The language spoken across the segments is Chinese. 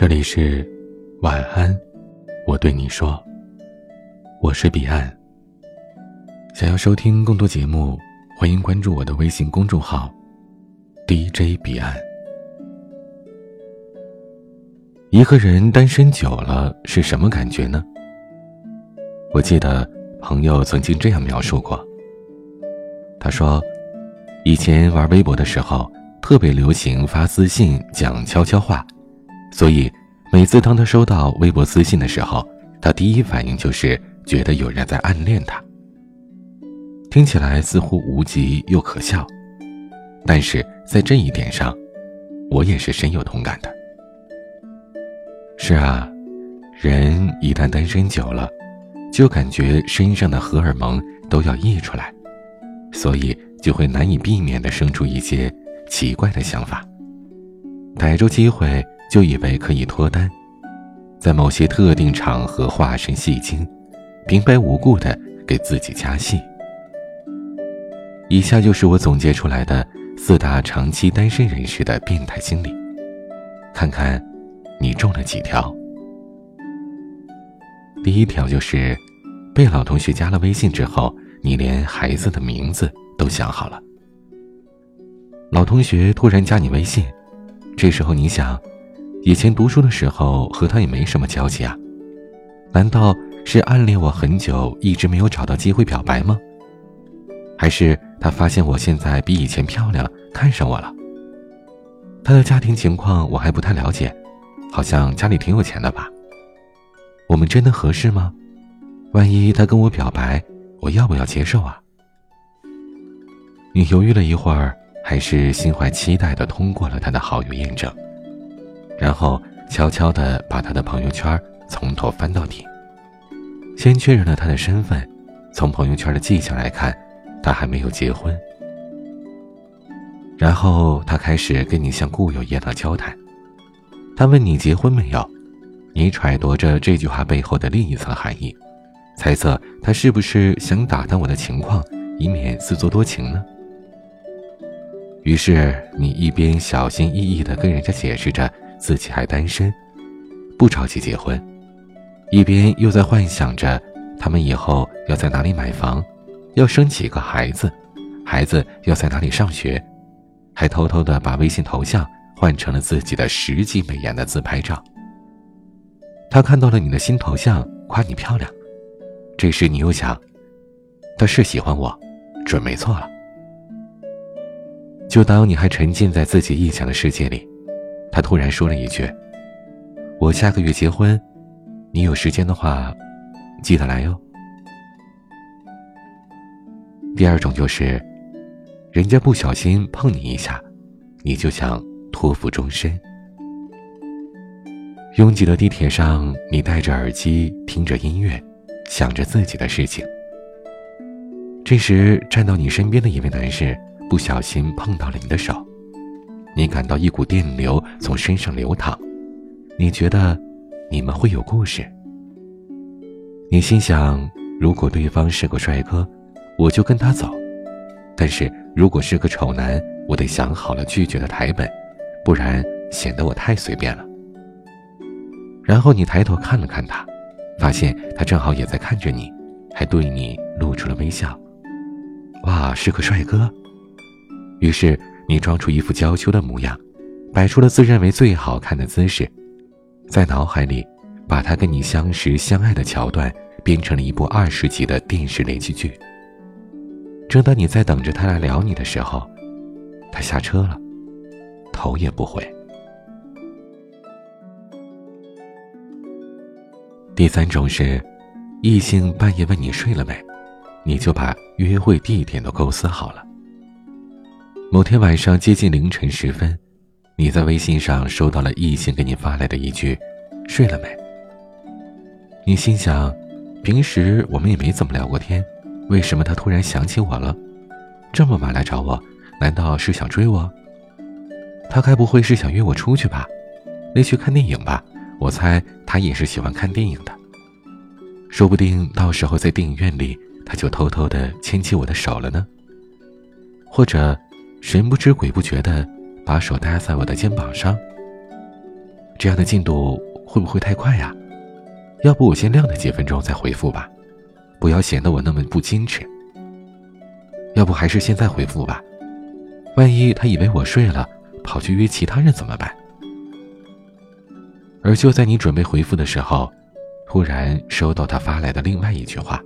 这里是晚安，我对你说，我是彼岸。想要收听更多节目，欢迎关注我的微信公众号 DJ 彼岸。一个人单身久了是什么感觉呢？我记得朋友曾经这样描述过。他说，以前玩微博的时候，特别流行发私信讲悄悄话。所以，每次当他收到微博私信的时候，他第一反应就是觉得有人在暗恋他。听起来似乎无极又可笑，但是在这一点上，我也是深有同感的。是啊，人一旦单身久了，就感觉身上的荷尔蒙都要溢出来，所以就会难以避免的生出一些奇怪的想法，逮住机会。就以为可以脱单，在某些特定场合化身戏精，平白无故的给自己加戏。以下就是我总结出来的四大长期单身人士的变态心理，看看你中了几条。第一条就是，被老同学加了微信之后，你连孩子的名字都想好了。老同学突然加你微信，这时候你想。以前读书的时候和他也没什么交集啊，难道是暗恋我很久，一直没有找到机会表白吗？还是他发现我现在比以前漂亮，看上我了？他的家庭情况我还不太了解，好像家里挺有钱的吧？我们真的合适吗？万一他跟我表白，我要不要接受啊？你犹豫了一会儿，还是心怀期待的通过了他的好友验证。然后悄悄地把他的朋友圈从头翻到底，先确认了他的身份。从朋友圈的迹象来看，他还没有结婚。然后他开始跟你像故友一样的交谈。他问你结婚没有，你揣度着这句话背后的另一层含义，猜测他是不是想打探我的情况，以免自作多情呢？于是你一边小心翼翼地跟人家解释着。自己还单身，不着急结婚，一边又在幻想着他们以后要在哪里买房，要生几个孩子，孩子要在哪里上学，还偷偷的把微信头像换成了自己的十级美颜的自拍照。他看到了你的新头像，夸你漂亮。这时你又想，他是喜欢我，准没错了。就当你还沉浸在自己臆想的世界里。他突然说了一句：“我下个月结婚，你有时间的话，记得来哟。”第二种就是，人家不小心碰你一下，你就想托付终身。拥挤的地铁上，你戴着耳机听着音乐，想着自己的事情。这时，站到你身边的一位男士不小心碰到了你的手。你感到一股电流从身上流淌，你觉得你们会有故事。你心想，如果对方是个帅哥，我就跟他走；但是如果是个丑男，我得想好了拒绝的台本，不然显得我太随便了。然后你抬头看了看他，发现他正好也在看着你，还对你露出了微笑。哇，是个帅哥！于是。你装出一副娇羞的模样，摆出了自认为最好看的姿势，在脑海里把他跟你相识相爱的桥段编成了一部二十集的电视连续剧。正当你在等着他来撩你的时候，他下车了，头也不回。第三种是，异性半夜问你睡了没，你就把约会地点都构思好了。某天晚上接近凌晨时分，你在微信上收到了异性给你发来的一句“睡了没”。你心想，平时我们也没怎么聊过天，为什么他突然想起我了？这么晚来找我，难道是想追我？他该不会是想约我出去吧？那去看电影吧？我猜他也是喜欢看电影的。说不定到时候在电影院里，他就偷偷的牵起我的手了呢。或者。神不知鬼不觉的把手搭在我的肩膀上，这样的进度会不会太快呀？要不我先晾他几分钟再回复吧，不要显得我那么不矜持。要不还是现在回复吧，万一他以为我睡了，跑去约其他人怎么办？而就在你准备回复的时候，突然收到他发来的另外一句话：“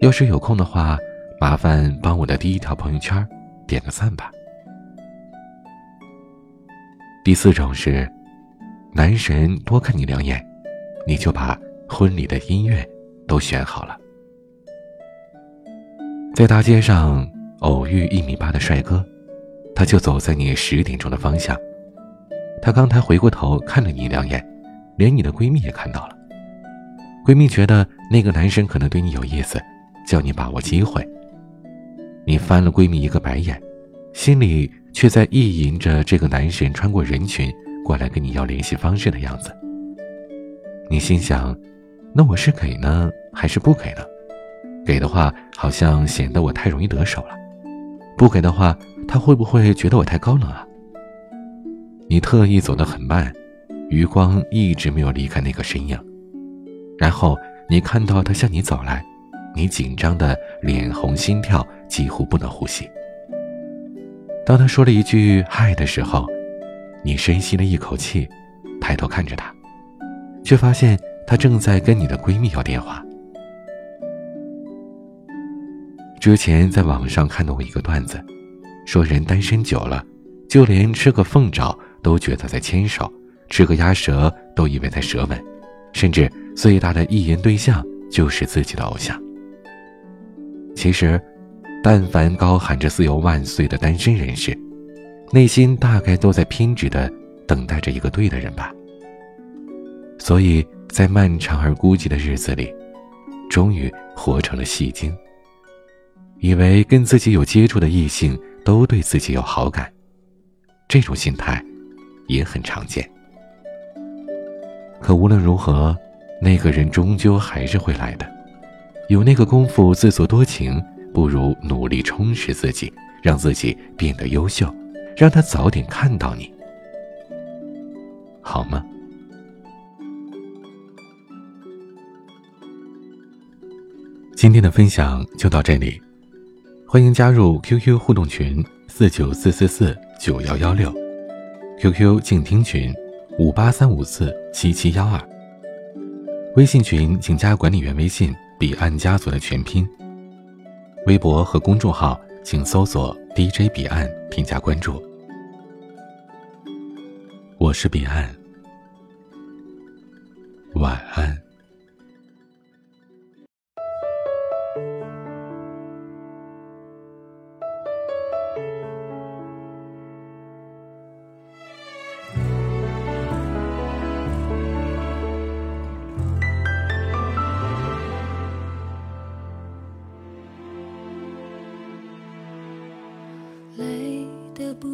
要是有空的话，麻烦帮我的第一条朋友圈点个赞吧。”第四种是，男神多看你两眼，你就把婚礼的音乐都选好了。在大街上偶遇一米八的帅哥，他就走在你十点钟的方向。他刚才回过头看了你两眼，连你的闺蜜也看到了。闺蜜觉得那个男生可能对你有意思，叫你把握机会。你翻了闺蜜一个白眼，心里却在意淫着这个男神穿过人群过来跟你要联系方式的样子。你心想，那我是给呢，还是不给呢？给的话，好像显得我太容易得手了；不给的话，他会不会觉得我太高冷啊？你特意走得很慢，余光一直没有离开那个身影。然后你看到他向你走来，你紧张的脸红心跳，几乎不能呼吸。当他说了一句“嗨”的时候，你深吸了一口气，抬头看着他，却发现他正在跟你的闺蜜要电话。之前在网上看到过一个段子，说人单身久了，就连吃个凤爪。都觉得在牵手，吃个鸭舌都以为在舌吻，甚至最大的意淫对象就是自己的偶像。其实，但凡高喊着“自由万岁”的单身人士，内心大概都在偏执的等待着一个对的人吧。所以在漫长而孤寂的日子里，终于活成了戏精，以为跟自己有接触的异性都对自己有好感，这种心态。也很常见，可无论如何，那个人终究还是会来的。有那个功夫自作多情，不如努力充实自己，让自己变得优秀，让他早点看到你，好吗？今天的分享就到这里，欢迎加入 QQ 互动群四九四四四九幺幺六。QQ 静听群，五八三五四七七幺二。微信群请加管理员微信“彼岸家族”的全拼。微博和公众号请搜索 “DJ 彼岸”添加关注。我是彼岸，晚安。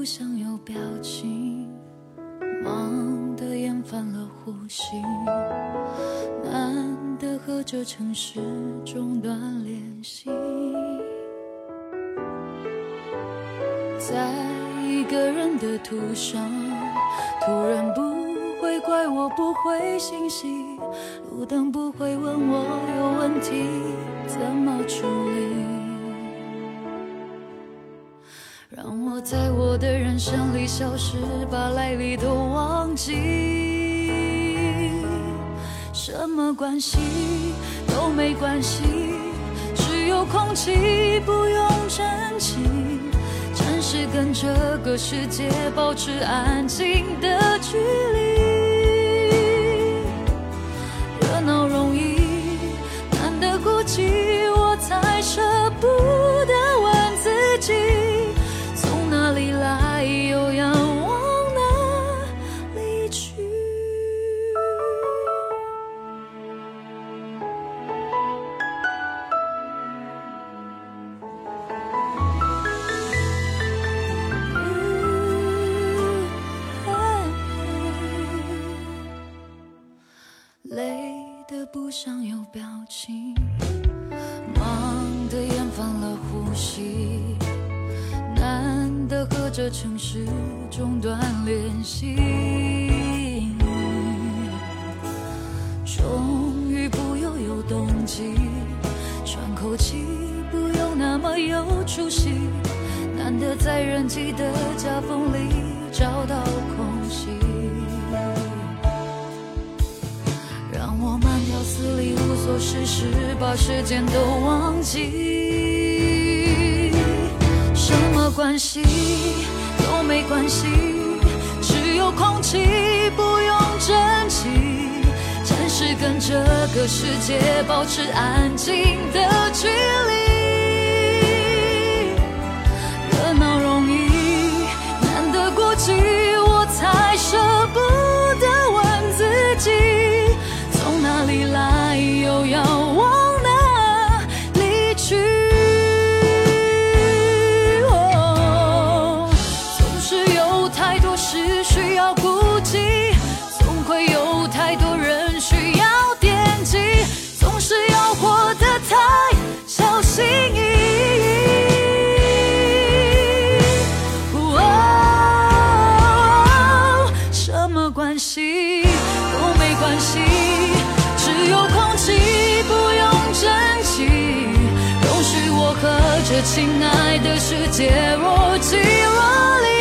不想有表情，忙得厌烦了呼吸，难得和这城市中断联系，在一个人的途上，突然不会怪我不回信息，路灯不会问我有问题怎么处理。让我在我的人生里消失，把来历都忘记。什么关系都没关系，只有空气不用珍惜。暂时跟这个世界保持安静的距离。不想有表情忙的厌烦了呼吸难得和这城市中断联系。终于不用有动机喘口气不用那么有出息难得在人际的夹缝里找到空隙。做事事，把时间都忘记，什么关系都没关系，只有空气不用珍惜。暂时跟这个世界保持安静的距离，系都没关系，只有空气不用珍惜，容许我和这亲爱的世界若即若离